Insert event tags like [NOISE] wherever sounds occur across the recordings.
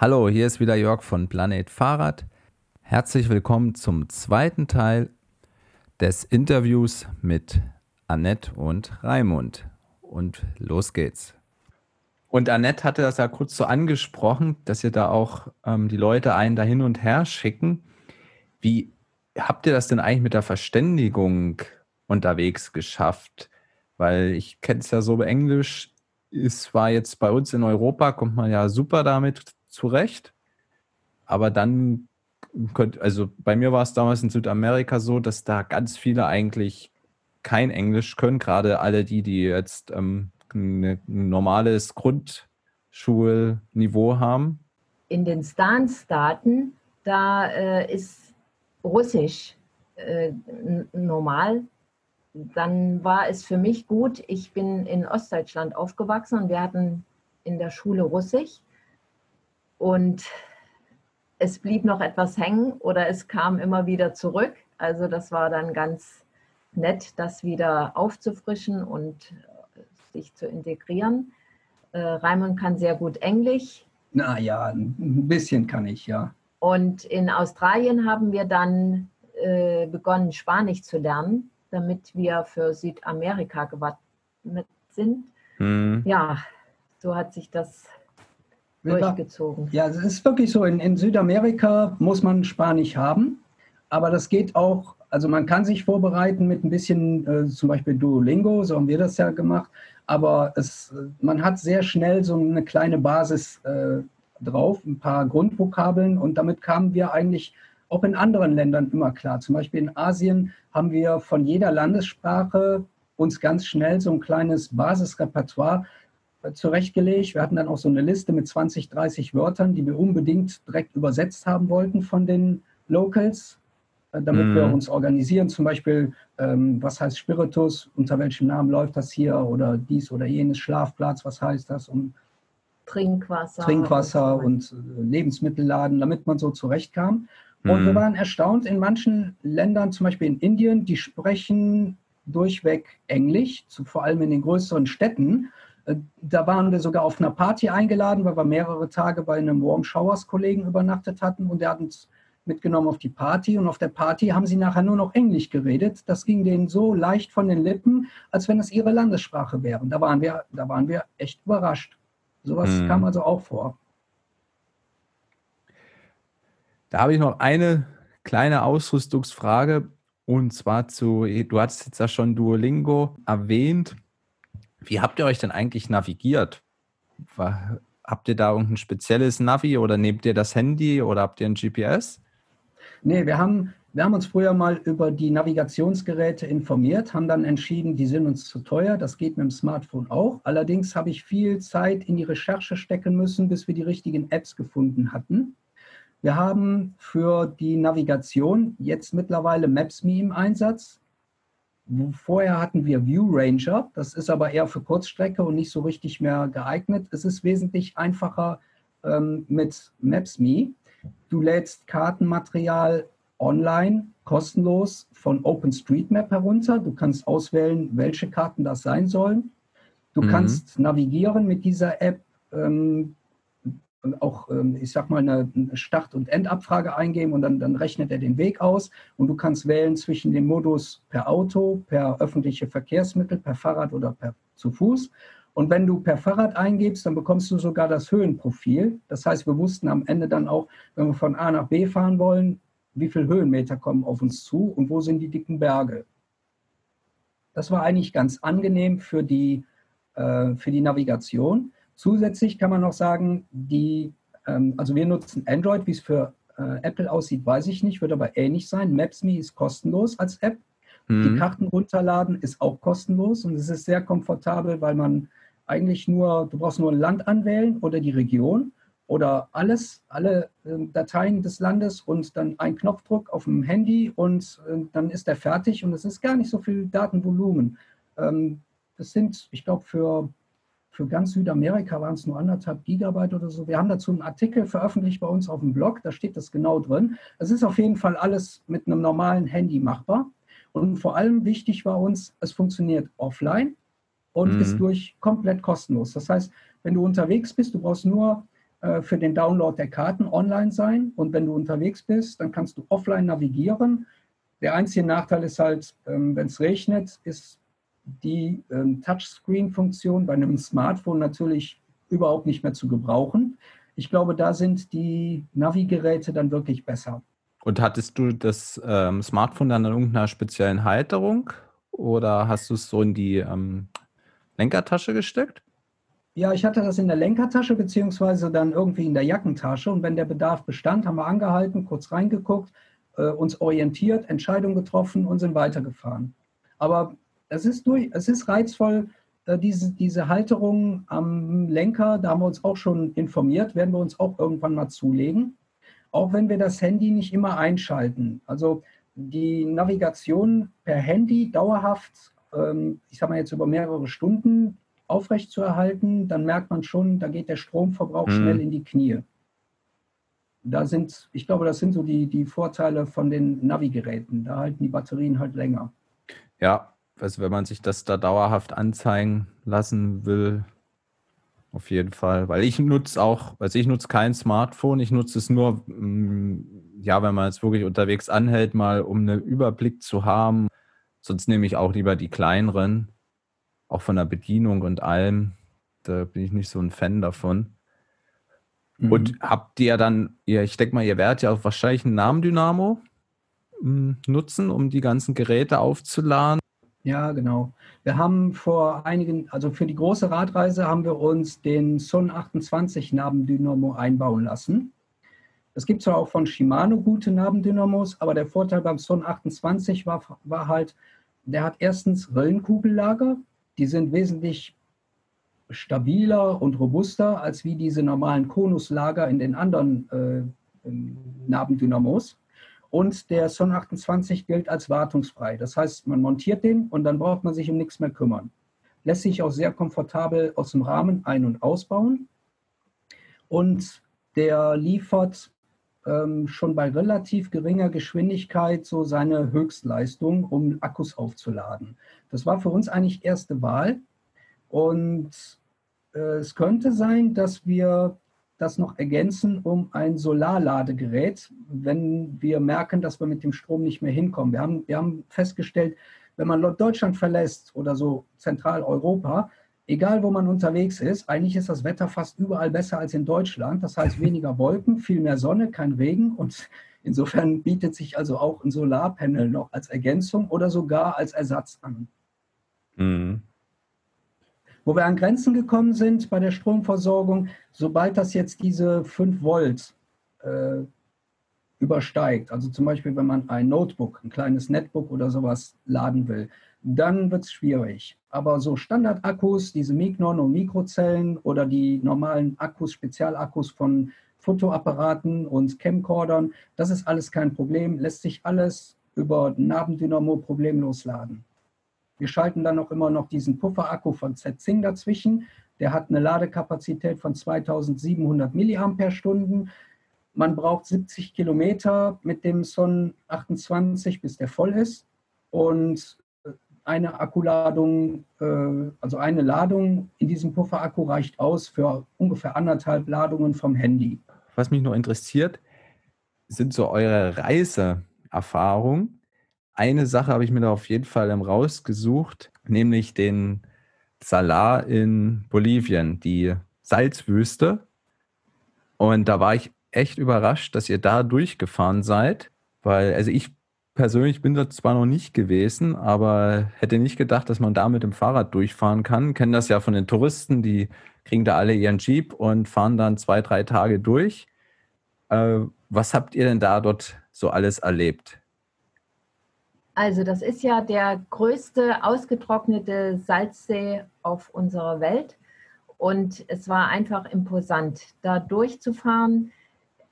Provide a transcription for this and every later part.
Hallo, hier ist wieder Jörg von Planet Fahrrad. Herzlich willkommen zum zweiten Teil des Interviews mit Annette und Raimund. Und los geht's. Und Annette hatte das ja kurz so angesprochen, dass ihr da auch ähm, die Leute einen da hin und her schicken. Wie habt ihr das denn eigentlich mit der Verständigung unterwegs geschafft? Weil ich kenne es ja so, Englisch ist war jetzt bei uns in Europa, kommt man ja super damit zurecht. Aber dann könnt, also bei mir war es damals in Südamerika so, dass da ganz viele eigentlich kein Englisch können, gerade alle die, die jetzt ähm, ein normales Grundschulniveau haben. In den Stan-Staaten, da äh, ist Russisch äh, normal. Dann war es für mich gut. Ich bin in Ostdeutschland aufgewachsen und wir hatten in der Schule Russisch. Und es blieb noch etwas hängen oder es kam immer wieder zurück. Also das war dann ganz nett, das wieder aufzufrischen und äh, sich zu integrieren. Äh, Raimund kann sehr gut Englisch. Na ja, ein bisschen kann ich, ja. Und in Australien haben wir dann äh, begonnen, Spanisch zu lernen, damit wir für Südamerika gewappnet sind. Mhm. Ja, so hat sich das durchgezogen. Ja, es ist wirklich so, in, in Südamerika muss man Spanisch haben, aber das geht auch, also man kann sich vorbereiten mit ein bisschen, äh, zum Beispiel Duolingo, so haben wir das ja gemacht, aber es, man hat sehr schnell so eine kleine Basis äh, drauf, ein paar Grundvokabeln und damit kamen wir eigentlich auch in anderen Ländern immer klar. Zum Beispiel in Asien haben wir von jeder Landessprache uns ganz schnell so ein kleines Basisrepertoire zurechtgelegt. Wir hatten dann auch so eine Liste mit 20, 30 Wörtern, die wir unbedingt direkt übersetzt haben wollten von den Locals, äh, damit mm. wir mhm. uns organisieren. Zum Beispiel, ähm, was heißt Spiritus, unter welchem Namen läuft das hier oder dies oder jenes, Schlafplatz, was heißt das? Und Trinkwasser. Trinkwasser und, äh, Lebensmittelladen, damit man so zurechtkam. Und mm. wir mhm. waren erstaunt, in manchen Ländern, zum Beispiel in Indien, die sprechen durchweg Englisch, vor allem in den größeren Städten. Äh, da waren wir sogar auf einer Party eingeladen, weil wir mehrere Tage bei einem Warm Showers Kollegen übernachtet hatten und der hat uns mitgenommen auf die Party und auf der Party haben sie nachher nur noch Englisch geredet. Das ging denen so leicht von den Lippen, als wenn es ihre Landessprache wäre. Da waren wir, da waren wir echt überrascht. Sowas hm. kam also auch vor. Da habe ich noch eine kleine Ausrüstungsfrage und zwar zu, du hast jetzt ja schon Duolingo erwähnt. Wie habt ihr euch denn eigentlich navigiert? Habt ihr da irgendein spezielles Navi oder nehmt ihr das Handy oder habt ihr ein GPS? Nee, wir haben, wir haben uns früher mal über die Navigationsgeräte informiert, haben dann entschieden, die sind uns zu teuer. Das geht mit dem Smartphone auch. Allerdings habe ich viel Zeit in die Recherche stecken müssen, bis wir die richtigen Apps gefunden hatten. Wir haben für die Navigation jetzt mittlerweile Maps.me im Einsatz. Vorher hatten wir View Ranger, das ist aber eher für Kurzstrecke und nicht so richtig mehr geeignet. Es ist wesentlich einfacher ähm, mit Maps.me. Du lädst Kartenmaterial online kostenlos von OpenStreetMap herunter. Du kannst auswählen, welche Karten das sein sollen. Du mhm. kannst navigieren mit dieser App. Ähm, auch, ähm, ich sag mal, eine Start- und Endabfrage eingeben und dann, dann rechnet er den Weg aus und du kannst wählen zwischen dem Modus per Auto, per öffentliche Verkehrsmittel, per Fahrrad oder per zu Fuß. Und wenn du per Fahrrad eingibst, dann bekommst du sogar das Höhenprofil. Das heißt, wir wussten am Ende dann auch, wenn wir von A nach B fahren wollen, wie viele Höhenmeter kommen auf uns zu und wo sind die dicken Berge. Das war eigentlich ganz angenehm für die, äh, für die Navigation. Zusätzlich kann man noch sagen, die, ähm, also wir nutzen Android, wie es für äh, Apple aussieht, weiß ich nicht, wird aber ähnlich sein. Maps.me ist kostenlos als App. Mhm. Die Karten runterladen ist auch kostenlos und es ist sehr komfortabel, weil man eigentlich nur, du brauchst nur ein Land anwählen oder die Region oder alles, alle äh, Dateien des Landes und dann ein Knopfdruck auf dem Handy und äh, dann ist er fertig und es ist gar nicht so viel Datenvolumen. Ähm, das sind, ich glaube, für für ganz Südamerika waren es nur anderthalb Gigabyte oder so. Wir haben dazu einen Artikel veröffentlicht bei uns auf dem Blog, da steht das genau drin. Es ist auf jeden Fall alles mit einem normalen Handy machbar. Und vor allem wichtig war uns, es funktioniert offline und mhm. ist durch komplett kostenlos. Das heißt, wenn du unterwegs bist, du brauchst nur äh, für den Download der Karten online sein. Und wenn du unterwegs bist, dann kannst du offline navigieren. Der einzige Nachteil ist halt, ähm, wenn es regnet, ist die ähm, Touchscreen-Funktion bei einem Smartphone natürlich überhaupt nicht mehr zu gebrauchen. Ich glaube, da sind die Navigeräte dann wirklich besser. Und hattest du das ähm, Smartphone dann in irgendeiner speziellen Halterung oder hast du es so in die ähm, Lenkertasche gesteckt? Ja, ich hatte das in der Lenkertasche beziehungsweise dann irgendwie in der Jackentasche. Und wenn der Bedarf bestand, haben wir angehalten, kurz reingeguckt, äh, uns orientiert, Entscheidung getroffen und sind weitergefahren. Aber es ist, durch, es ist reizvoll, äh, diese, diese Halterung am Lenker, da haben wir uns auch schon informiert, werden wir uns auch irgendwann mal zulegen. Auch wenn wir das Handy nicht immer einschalten. Also die Navigation per Handy dauerhaft, ähm, ich sage mal jetzt über mehrere Stunden aufrechtzuerhalten, dann merkt man schon, da geht der Stromverbrauch mhm. schnell in die Knie. Da sind, ich glaube, das sind so die, die Vorteile von den Navigeräten. Da halten die Batterien halt länger. Ja, also wenn man sich das da dauerhaft anzeigen lassen will, auf jeden Fall. Weil ich nutze auch, also ich nutze kein Smartphone, ich nutze es nur, mm, ja, wenn man jetzt wirklich unterwegs anhält, mal um einen Überblick zu haben. Sonst nehme ich auch lieber die kleineren, auch von der Bedienung und allem. Da bin ich nicht so ein Fan davon. Mhm. Und habt ihr dann, ja, ich denke mal, ihr werdet ja auch wahrscheinlich einen Namendynamo mm, nutzen, um die ganzen Geräte aufzuladen. Ja, genau. Wir haben vor einigen, also für die große Radreise haben wir uns den Sun 28 Nabendynamo einbauen lassen. Es gibt zwar auch von Shimano gute Nabendynamos, aber der Vorteil beim Sun 28 war, war halt, der hat erstens Rillenkugellager, die sind wesentlich stabiler und robuster als wie diese normalen Konuslager in den anderen äh, Nabendynamos. Und der Son 28 gilt als wartungsfrei. Das heißt, man montiert den und dann braucht man sich um nichts mehr kümmern. Lässt sich auch sehr komfortabel aus dem Rahmen ein- und ausbauen. Und der liefert ähm, schon bei relativ geringer Geschwindigkeit so seine Höchstleistung, um Akkus aufzuladen. Das war für uns eigentlich erste Wahl. Und äh, es könnte sein, dass wir das noch ergänzen um ein Solarladegerät, wenn wir merken, dass wir mit dem Strom nicht mehr hinkommen. Wir haben, wir haben festgestellt, wenn man Deutschland verlässt oder so Zentraleuropa, egal wo man unterwegs ist, eigentlich ist das Wetter fast überall besser als in Deutschland. Das heißt weniger Wolken, viel mehr Sonne, kein Regen und insofern bietet sich also auch ein Solarpanel noch als Ergänzung oder sogar als Ersatz an. Mhm. Wo wir an Grenzen gekommen sind bei der Stromversorgung, sobald das jetzt diese 5 Volt äh, übersteigt, also zum Beispiel wenn man ein Notebook, ein kleines Netbook oder sowas laden will, dann wird es schwierig. Aber so Standardakkus, diese Mignon und Mikrozellen oder die normalen Akkus, Spezialakkus von Fotoapparaten und Camcordern, das ist alles kein Problem, lässt sich alles über Nabendynamo problemlos laden. Wir schalten dann auch immer noch diesen Pufferakku von Z-Zing dazwischen. Der hat eine Ladekapazität von 2700 mAh. Man braucht 70 Kilometer mit dem Son 28, bis der voll ist. Und eine Akkuladung, äh, also eine Ladung in diesem Pufferakku reicht aus für ungefähr anderthalb Ladungen vom Handy. Was mich nur interessiert, sind so eure Reiseerfahrungen eine Sache habe ich mir da auf jeden Fall rausgesucht, nämlich den Salar in Bolivien, die Salzwüste. Und da war ich echt überrascht, dass ihr da durchgefahren seid, weil, also ich persönlich bin da zwar noch nicht gewesen, aber hätte nicht gedacht, dass man da mit dem Fahrrad durchfahren kann. Kennen das ja von den Touristen, die kriegen da alle ihren Jeep und fahren dann zwei, drei Tage durch. Äh, was habt ihr denn da dort so alles erlebt? Also das ist ja der größte ausgetrocknete Salzsee auf unserer Welt. Und es war einfach imposant, da durchzufahren,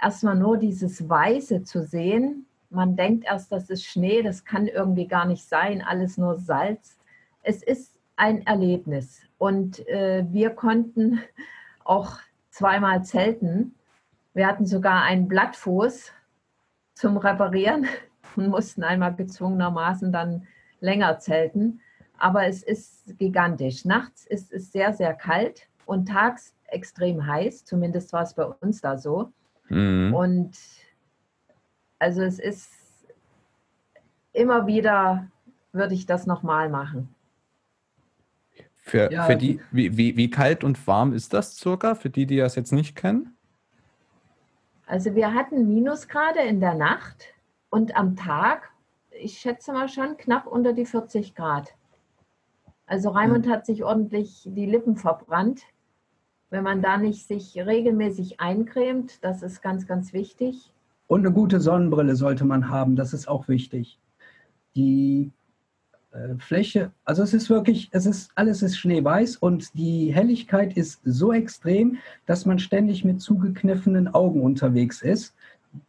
erstmal nur dieses Weiße zu sehen. Man denkt erst, das ist Schnee, das kann irgendwie gar nicht sein, alles nur Salz. Es ist ein Erlebnis. Und äh, wir konnten auch zweimal zelten. Wir hatten sogar einen Blattfuß zum Reparieren und mussten einmal gezwungenermaßen dann länger zelten. Aber es ist gigantisch. Nachts ist es sehr, sehr kalt und tags extrem heiß, zumindest war es bei uns da so. Mhm. Und also es ist immer wieder, würde ich das nochmal machen. Für, ja, für die, wie, wie, wie kalt und warm ist das circa, für die, die das jetzt nicht kennen? Also wir hatten Minusgrade in der Nacht und am Tag, ich schätze mal schon knapp unter die 40 Grad. Also Raimund hat sich ordentlich die Lippen verbrannt. Wenn man da nicht sich regelmäßig eincremt, das ist ganz, ganz wichtig. Und eine gute Sonnenbrille sollte man haben, das ist auch wichtig. Die äh, Fläche, also es ist wirklich, es ist, alles ist schneeweiß und die Helligkeit ist so extrem, dass man ständig mit zugekniffenen Augen unterwegs ist.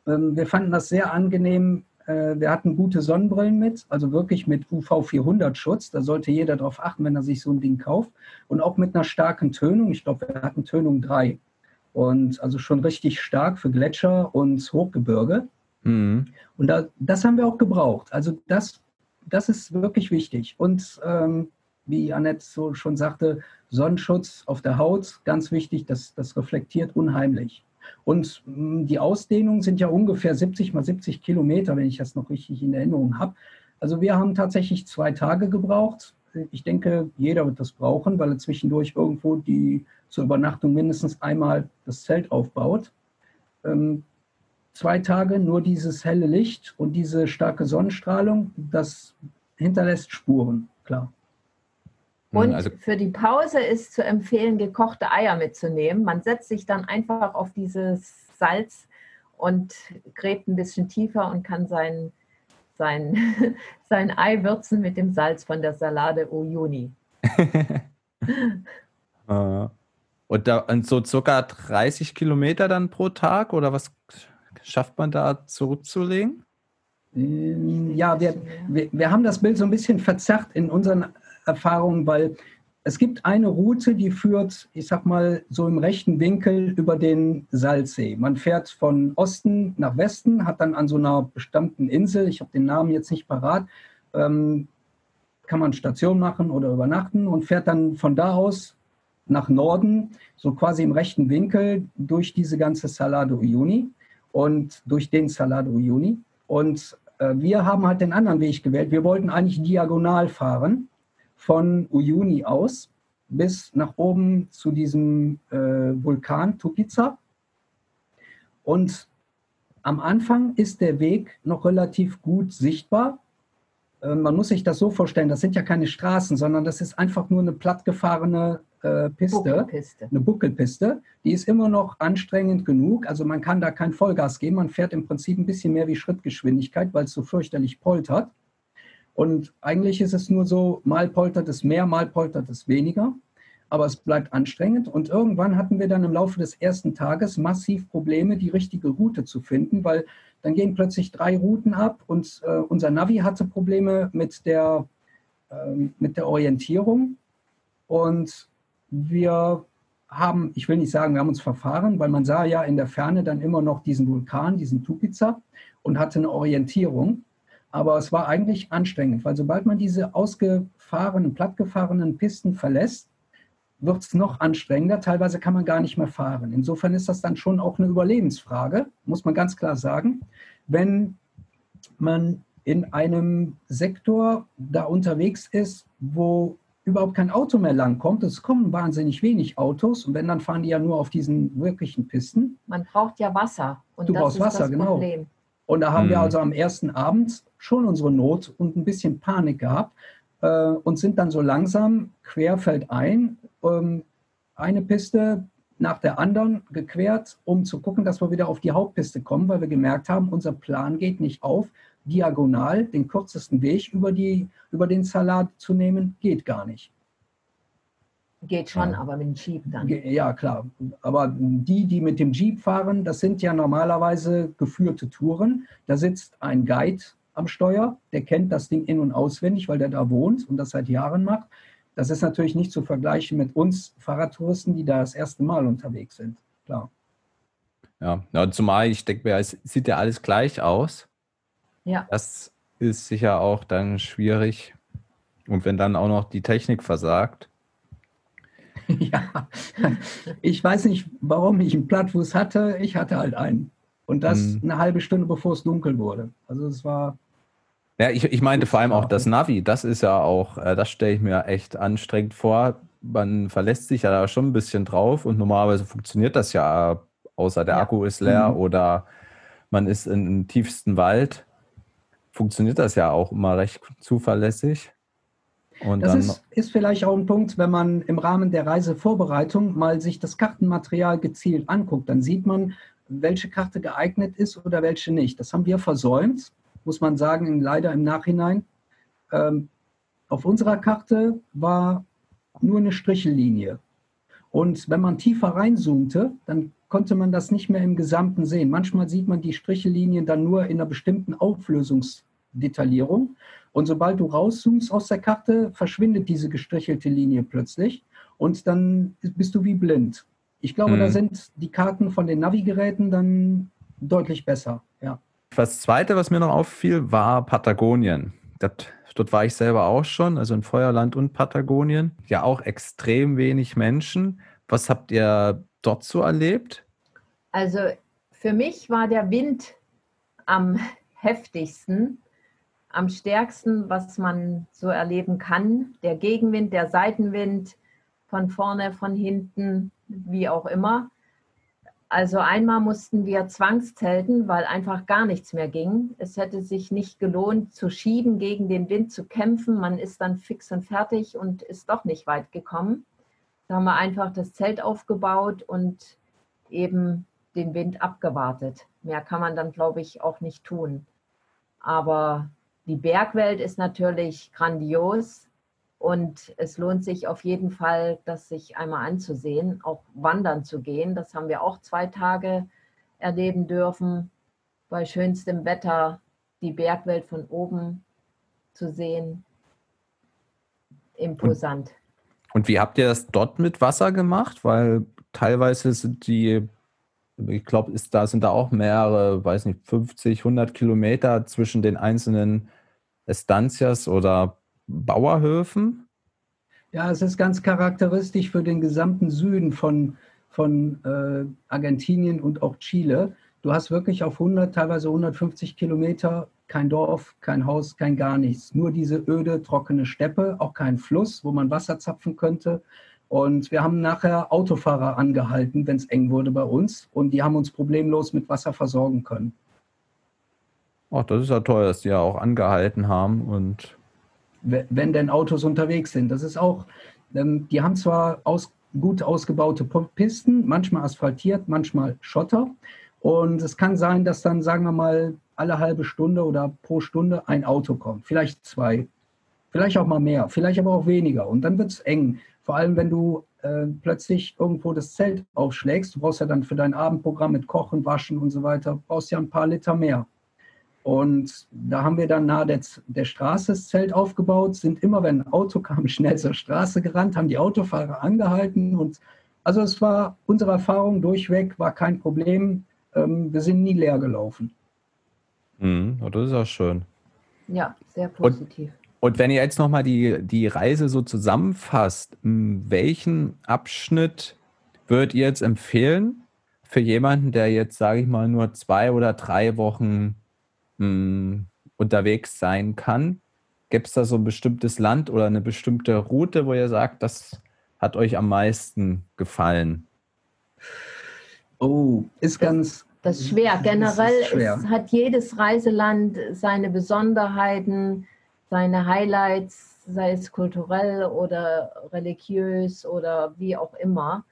Ähm, wir fanden das sehr angenehm, äh, wir hatten gute Sonnenbrillen mit, also wirklich mit UV 400 Schutz. Da sollte jeder darauf achten, wenn er sich so ein Ding kauft. Und auch mit einer starken Tönung. Ich glaube, wir hatten Tönung 3. Und also schon richtig stark für Gletscher und Hochgebirge. Mhm. Und da, das haben wir auch gebraucht. Also das, das ist wirklich wichtig. Und ähm, wie Annette so schon sagte, Sonnenschutz auf der Haut, ganz wichtig, das, das reflektiert unheimlich. Und hm, die Ausdehnungen sind ja ungefähr 70 mal 70 Kilometer, wenn ich das noch richtig in Erinnerung habe. Also wir haben tatsächlich zwei Tage gebraucht. Ich denke, jeder wird das brauchen, weil er zwischendurch irgendwo die zur Übernachtung mindestens einmal das Zelt aufbaut. Ähm, zwei Tage nur dieses helle Licht und diese starke Sonnenstrahlung, das hinterlässt Spuren, klar. Hm, und also, für die Pause ist zu empfehlen, gekochte Eier mitzunehmen. Man setzt sich dann einfach auf dieses Salz und gräbt ein bisschen tiefer und kann sein, sein, [LAUGHS] sein Ei würzen mit dem Salz von der Salade Uyuni. [LAUGHS] Ah. und, da, und so circa 30 Kilometer dann pro Tag oder was schafft man da zurückzulegen? Ähm, ja, wir, wir, wir haben das Bild so ein bisschen verzerrt in unseren Erfahrung, weil es gibt eine Route, die führt, ich sag mal, so im rechten Winkel über den Salzsee. Man fährt von Osten nach Westen, hat dann an so einer bestimmten Insel, ich habe den Namen jetzt nicht parat, ähm, kann man Station machen oder übernachten und fährt dann von da aus nach Norden, so quasi im rechten Winkel durch diese ganze Salado Uyuni und durch den Salado Uyuni. Und äh, wir haben halt den anderen Weg gewählt. Wir wollten eigentlich diagonal fahren von Uyuni aus bis nach oben zu diesem äh, Vulkan Tupiza. Und am Anfang ist der Weg noch relativ gut sichtbar. Äh, man muss sich das so vorstellen, das sind ja keine Straßen, sondern das ist einfach nur eine plattgefahrene äh, Piste, Buckelpiste. eine Buckelpiste. Die ist immer noch anstrengend genug. Also man kann da kein Vollgas geben. Man fährt im Prinzip ein bisschen mehr wie Schrittgeschwindigkeit, weil es so fürchterlich poltert. Und eigentlich ist es nur so, mal poltert es mehr, mal poltert es weniger. Aber es bleibt anstrengend. Und irgendwann hatten wir dann im Laufe des ersten Tages massiv Probleme, die richtige Route zu finden, weil dann gehen plötzlich drei Routen ab und äh, unser Navi hatte Probleme mit der, äh, mit der Orientierung. Und wir haben, ich will nicht sagen, wir haben uns verfahren, weil man sah ja in der Ferne dann immer noch diesen Vulkan, diesen Tupiza und hatte eine Orientierung. Aber es war eigentlich anstrengend, weil sobald man diese ausgefahrenen, plattgefahrenen Pisten verlässt, wird es noch anstrengender. Teilweise kann man gar nicht mehr fahren. Insofern ist das dann schon auch eine Überlebensfrage, muss man ganz klar sagen. Wenn man in einem Sektor da unterwegs ist, wo überhaupt kein Auto mehr langkommt. Es kommen wahnsinnig wenig Autos und wenn, dann fahren die ja nur auf diesen wirklichen Pisten. Man braucht ja Wasser. Und du brauchst Wasser, genau. Problem. Und da haben hm. wir also am ersten Abend schon unsere Not und ein bisschen Panik gehabt äh, und sind dann so langsam querfeldein ähm, eine Piste nach der anderen gequert, um zu gucken, dass wir wieder auf die Hauptpiste kommen, weil wir gemerkt haben, unser Plan geht nicht auf. Diagonal den kürzesten Weg über, die, über den Salat zu nehmen, geht gar nicht. Geht schon, ja. aber mit dem Jeep dann. Ja, klar. Aber die, die mit dem Jeep fahren, das sind ja normalerweise geführte Touren. Da sitzt ein Guide am Steuer, der kennt das Ding in- und auswendig, weil der da wohnt und das seit Jahren macht. Das ist natürlich nicht zu vergleichen mit uns Fahrradtouristen, die da das erste Mal unterwegs sind. Klar. Ja, ja zumal ich denke mir, es sieht ja alles gleich aus. Ja. Das ist sicher auch dann schwierig. Und wenn dann auch noch die Technik versagt. [LAUGHS] ja, ich weiß nicht, warum ich einen Plattfuß hatte. Ich hatte halt einen. Und das mhm. eine halbe Stunde, bevor es dunkel wurde. Also es war. Ja, ich, ich meinte vor allem auch das Navi. Das ist ja auch, äh, das stelle ich mir echt anstrengend vor. Man verlässt sich ja da schon ein bisschen drauf und normalerweise funktioniert das ja, außer der ja. Akku ist leer mhm. oder man ist im tiefsten Wald. Funktioniert das ja auch immer recht zuverlässig. Und das ist, ist, vielleicht auch ein Punkt, wenn man im Rahmen der Reisevorbereitung mal sich das Kartenmaterial gezielt anguckt, dann sieht man, welche Karte geeignet ist oder welche nicht. Das haben wir versäumt, muss man sagen, leider im Nachhinein. Ähm, auf unserer Karte war nur eine Strichellinie. Und wenn man tiefer reinzoomte, dann konnte man das nicht mehr im Gesamten sehen. Manchmal sieht man die Strichellinien dann nur in einer bestimmten Auflösungsdetaillierung. Und sobald du rauszoomst aus der Karte, verschwindet diese gestrichelte Linie plötzlich und dann bist du wie blind. Ich glaube, mhm. da sind die Karten von den Navigeräten dann deutlich besser. Ja. Das Zweite, was mir noch auffiel, war Patagonien. Das, dort war ich selber auch schon, also in Feuerland und Patagonien. Ja, auch extrem wenig Menschen. Was habt ihr dort so erlebt? Also für mich war der Wind am [LAUGHS] heftigsten am stärksten, was man so erleben kann. Der Gegenwind, der Seitenwind, von vorne, von hinten, wie auch immer. Also einmal mussten wir zwangszelten, weil einfach gar nichts mehr ging. Es hätte sich nicht gelohnt, zu schieben, gegen den Wind zu kämpfen. Man ist dann fix und fertig und ist doch nicht weit gekommen. Da haben wir einfach das Zelt aufgebaut und eben den Wind abgewartet. Mehr kann man dann, glaube ich, auch nicht tun. Aber die Bergwelt ist natürlich grandios und es lohnt sich auf jeden Fall, das sich einmal anzusehen, auch wandern zu gehen. Das haben wir auch zwei Tage erleben dürfen, bei schönstem Wetter die Bergwelt von oben zu sehen. Imposant. Und, wie habt ihr das dort mit Wasser gemacht? Weil teilweise sind die ich glaube, da sind da auch mehrere, weiß nicht, 50, 100 Kilometer zwischen den einzelnen Estancias oder Bauerhöfen? Ja, es ist ganz charakteristisch für den gesamten Süden von, von äh, Argentinien und auch Chile. Du hast wirklich auf 100, teilweise 150 Kilometer kein Dorf, kein Haus, kein gar nichts. Nur diese öde, trockene Steppe, auch kein Fluss, wo man Wasser zapfen könnte. Und wir haben nachher Autofahrer angehalten, wenn es eng wurde bei uns. Und die haben uns problemlos mit Wasser versorgen können. Ach, das ist ja toll, dass die ja auch angehalten haben und. Wenn denn Autos unterwegs sind. Das ist auch, ähm, die haben zwar aus, gut ausgebaute Pisten, manchmal asphaltiert, manchmal Schotter. Und es kann sein, dass dann, sagen wir mal, alle halbe Stunde oder pro Stunde ein Auto kommt. Vielleicht zwei. Vielleicht auch mal mehr, vielleicht aber auch weniger. Und dann wird es eng. Vor allem, wenn du äh, plötzlich irgendwo das Zelt aufschlägst. Du brauchst ja dann für dein Abendprogramm mit Kochen, Waschen und so weiter, brauchst ja ein paar Liter mehr. Und da haben wir dann nahe der, der Straße das Zelt aufgebaut, sind immer, wenn ein Auto [LAUGHS] kam, schnell zur Straße gerannt, haben die Autofahrer angehalten. Und also es war unsere Erfahrung durchweg, war kein Problem. Ähm, wir sind nie leer gelaufen. Mhm, das ist auch schön. Ja, sehr positiv. Und, und wenn ihr jetzt nochmal die, die Reise so zusammenfasst, welchen Abschnitt würdet ihr jetzt empfehlen für jemanden, der jetzt, sage ich mal, nur zwei oder drei Wochen mh, hm, unterwegs sein kann. Gibt es da so ein bestimmtes Land oder eine bestimmte Route, wo ihr sagt, das hat euch am meisten gefallen? Oh, ist ganz. Das ist schwer. [LAUGHS] Generell ist schwer. hat jedes Reiseland seine Besonderheiten, seine Highlights, sei es kulturell oder religiös oder wie auch immer.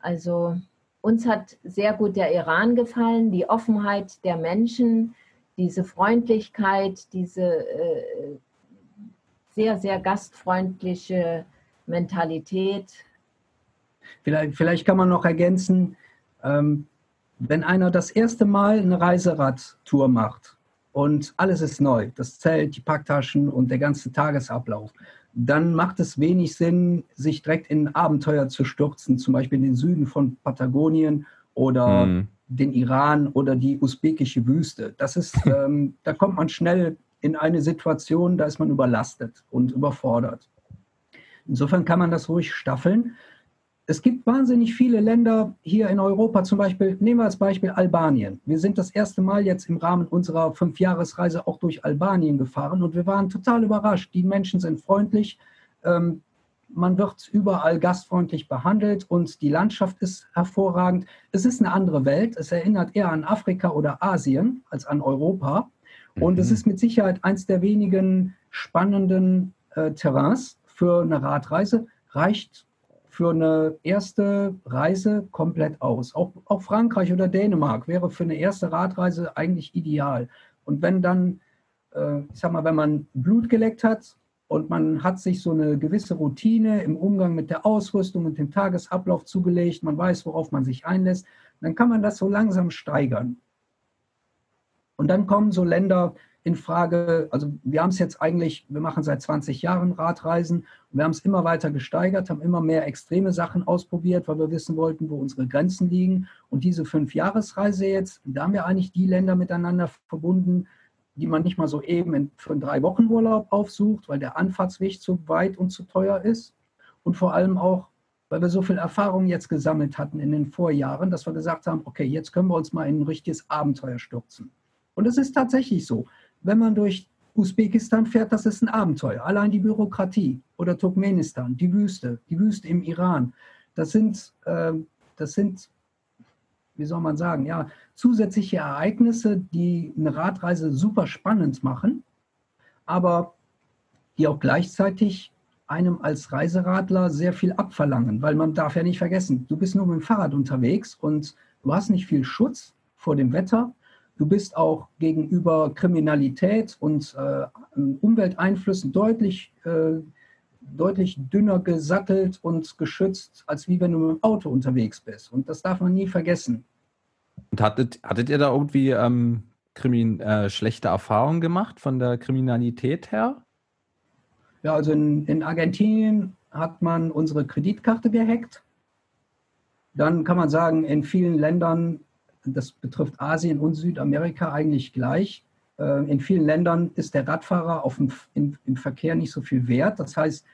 Also uns hat sehr gut der Iran gefallen, die Offenheit der Menschen, diese Freundlichkeit, diese äh, sehr, sehr gastfreundliche Mentalität. Vielleicht, vielleicht kann man noch ergänzen, ähm, wenn einer das erste Mal eine Reiseradtour macht und alles ist neu, das Zelt, die Packtaschen und der ganze Tagesablauf, dann macht es wenig Sinn, sich direkt in Abenteuer zu stürzen, zum Beispiel in den Süden von Patagonien oder hm den Iran oder die usbekische Wüste. Das ist, [LAUGHS] ähm, da kommt man schnell in eine Situation, da ist man überlastet und überfordert. Insofern kann man das ruhig staffeln. es gibt wahnsinnig viele Länder hier in Europa, zum Beispiel, nehmen wir als Beispiel Albanien. Wir sind das erste Mal jetzt im Rahmen unserer Fünfjahresreise auch durch Albanien gefahren und wir waren total überrascht. Die Menschen sind freundlich, ähm, man wird überall gastfreundlich behandelt und die Landschaft ist hervorragend. Es ist eine andere Welt. Es erinnert eher an Afrika oder Asien als an Europa. Und mhm. es ist mit Sicherheit eines der wenigen spannenden äh, Terrains für eine Radreise. Reicht für eine erste Reise komplett aus. Auch, auch Frankreich oder Dänemark wäre für eine erste Radreise eigentlich ideal. Und wenn dann, äh, ich sag mal, wenn man Blut geleckt hat und man hat sich so eine gewisse Routine im Umgang mit der Ausrüstung und dem Tagesablauf zugelegt, man weiß, worauf man sich einlässt, dann kann man das so langsam steigern. Und dann kommen so Länder in Frage, also wir haben es jetzt eigentlich, wir machen seit 20 Jahren Radreisen und wir haben es immer weiter gesteigert, haben immer mehr extreme Sachen ausprobiert, weil wir wissen wollten, wo unsere Grenzen liegen. Und diese Fünf-Jahres-Reise jetzt, da haben wir eigentlich die Länder miteinander verbunden, die man nicht mal so eben in, für einen Drei-Wochen-Urlaub aufsucht, weil der Anfahrtsweg zu weit und zu teuer ist. Und vor allem auch, weil wir so viel Erfahrung jetzt gesammelt hatten in den Vorjahren, dass wir gesagt haben, okay, jetzt können wir uns mal in ein richtiges Abenteuer stürzen. Und es ist tatsächlich so wenn man durch Usbekistan fährt, das ist ein Abenteuer. Allein die Bürokratie oder Turkmenistan, die Wüste, die Wüste im Iran, das sind, äh, das sind, wie soll man sagen, ja, zusätzliche Ereignisse, die eine Radreise super spannend machen, aber die auch gleichzeitig einem als Reiseradler sehr viel abverlangen, weil man darf ja nicht vergessen, du bist nur mit dem Fahrrad unterwegs und du hast nicht viel Schutz vor dem Wetter, Du bist auch gegenüber Kriminalität und äh, Umwelteinflüssen deutlich, äh, deutlich dünner gesattelt und geschützt, als wie wenn du mit dem Auto unterwegs bist. Und das darf man nie vergessen. Und hattet, hattet ihr da irgendwie ähm, Krimin, äh, schlechte Erfahrungen gemacht von der Kriminalität her? Ja, also in, in Argentinien hat man unsere Kreditkarte gehackt. Dann kann man sagen, in vielen Ländern das betrifft Asien und Südamerika eigentlich gleich. Äh, in vielen Ländern ist der Radfahrer auf dem, in, im Verkehr nicht so viel wert. Das heißt,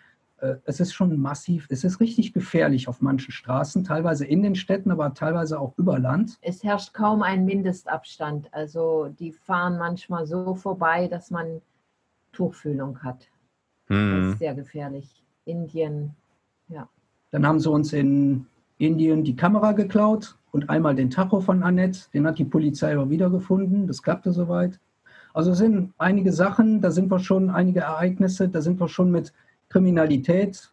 es ist schon massiv, es ist richtig gefährlich auf manchen Straßen, teilweise in den Städten, aber teilweise auch über Land. Es herrscht kaum ein Mindestabstand. Also die fahren manchmal so vorbei, dass man Tuchfühlung hat. Hm. Das ist sehr gefährlich. Indien, ja. Dann haben sie uns in Indien die Kamera geklaut und einmal den Tacho von Annette. Den hat die Polizei aber wiedergefunden. Das klappte soweit. Also es sind einige Sachen, da sind wir schon, einige Ereignisse, da sind wir schon mit Kriminalität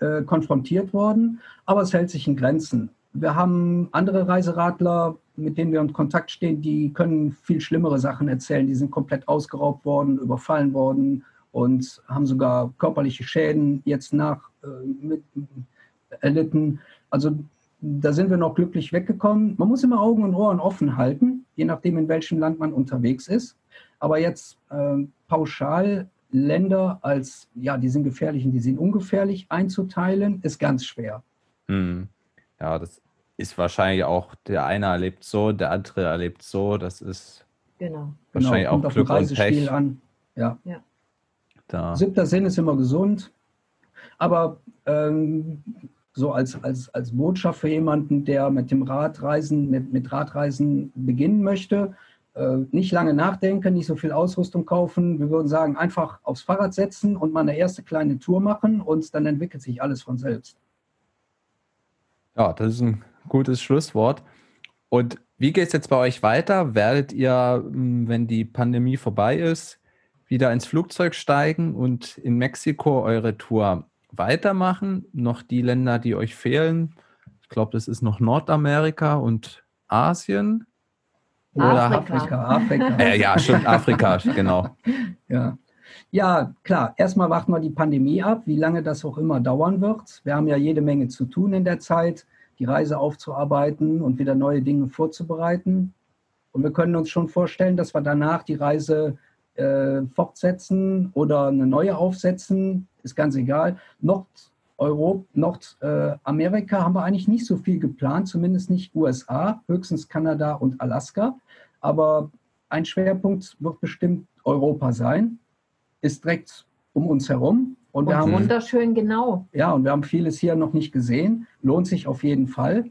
äh, konfrontiert worden, aber es hält sich in Grenzen. Wir haben andere Reiseradler, mit denen wir in Kontakt stehen, die können viel schlimmere Sachen erzählen. Die sind komplett ausgeraubt worden, überfallen worden und haben sogar körperliche Schäden jetzt nach äh, mit, erlitten. Also da sind wir noch glücklich weggekommen. Man muss immer Augen und Ohren offen halten, je nachdem, in welchem Land man unterwegs ist. Aber jetzt äh, pauschal Länder als, ja, die sind gefährlich und die sind ungefährlich einzuteilen, ist ganz schwer. Hm. Ja, das ist wahrscheinlich auch, der eine erlebt so, der andere erlebt so. Das ist genau. wahrscheinlich genau, auch Glück und Pech. An. Ja. ja. Da. Siebter Sinn ist immer gesund. Aber ähm, so als, als, als Botschaft für jemanden, der mit dem Radreisen, mit, mit Radreisen beginnen möchte. Äh, nicht lange nachdenken, nicht so viel Ausrüstung kaufen. Wir würden sagen, einfach aufs Fahrrad setzen und mal eine erste kleine Tour machen und dann entwickelt sich alles von selbst. Ja, das ist ein gutes Schlusswort. Und wie geht es jetzt bei euch weiter? Werdet ihr, hm, wenn die Pandemie vorbei ist, wieder ins Flugzeug steigen und in Mexiko eure Tour weitermachen. Noch die Länder, die euch fehlen. Ich glaube, das ist noch Nordamerika und Asien. Oder Afrika. Afrika. Äh, ja, stimmt, Afrika, genau. [LAUGHS] Ja. ja, klar. Erstmal warten wir die Pandemie ab, wie lange das auch immer dauern wird. Wir haben ja jede Menge zu tun in der Zeit, die Reise aufzuarbeiten und wieder neue Dinge vorzubereiten. Und wir können uns schon vorstellen, dass wir danach die Reise äh, fortsetzen oder eine neue aufsetzen, ist ganz egal. Nordeuropa, Nordamerika haben wir eigentlich nicht so viel geplant, zumindest nicht USA, höchstens Kanada und Alaska. Aber ein Schwerpunkt wird bestimmt Europa sein, ist direkt um uns herum Und, Und wir haben, wunderschön genau. ja, und wir haben vieles hier noch nicht gesehen. Lohnt sich auf jeden Fall.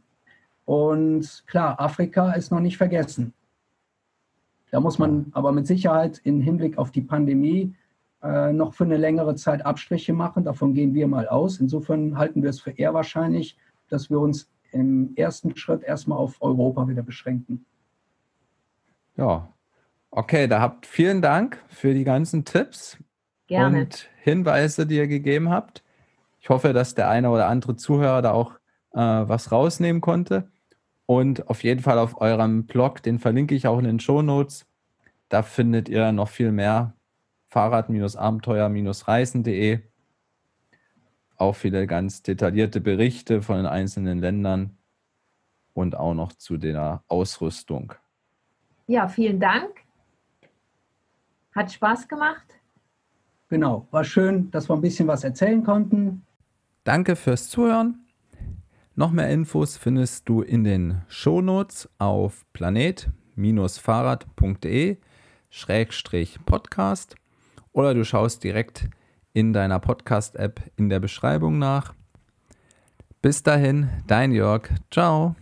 Und klar, Afrika ist noch nicht vergessen. Da muss man aber mit Sicherheit im Hinblick auf die Pandemie äh, noch für eine längere Zeit Abstriche machen. Davon gehen wir mal aus. Insofern halten wir es für eher wahrscheinlich, dass wir uns im ersten Schritt erstmal auf Europa wieder beschränken. Ja. Okay, da habt vielen Dank für die ganzen Tipps Gerne. und Hinweise, die ihr gegeben habt. Ich hoffe, dass der eine oder andere Zuhörer da auch äh, was rausnehmen konnte. Und auf jeden Fall auf eurem Blog, den verlinke ich auch in den Show Notes. Da findet ihr noch viel mehr. Fahrrad-Abenteuer-Reisen.de. Auch viele ganz detaillierte Berichte von den einzelnen Ländern und auch noch zu der Ausrüstung. Ja, vielen Dank. Hat Spaß gemacht. Genau, war schön, dass wir ein bisschen was erzählen konnten. Danke fürs Zuhören. Noch mehr Infos findest du in den Shownotes auf planet-fahrrad.de Podcast oder du schaust direkt in deiner Podcast-App in der Beschreibung nach. Bis dahin, dein Jörg. Ciao.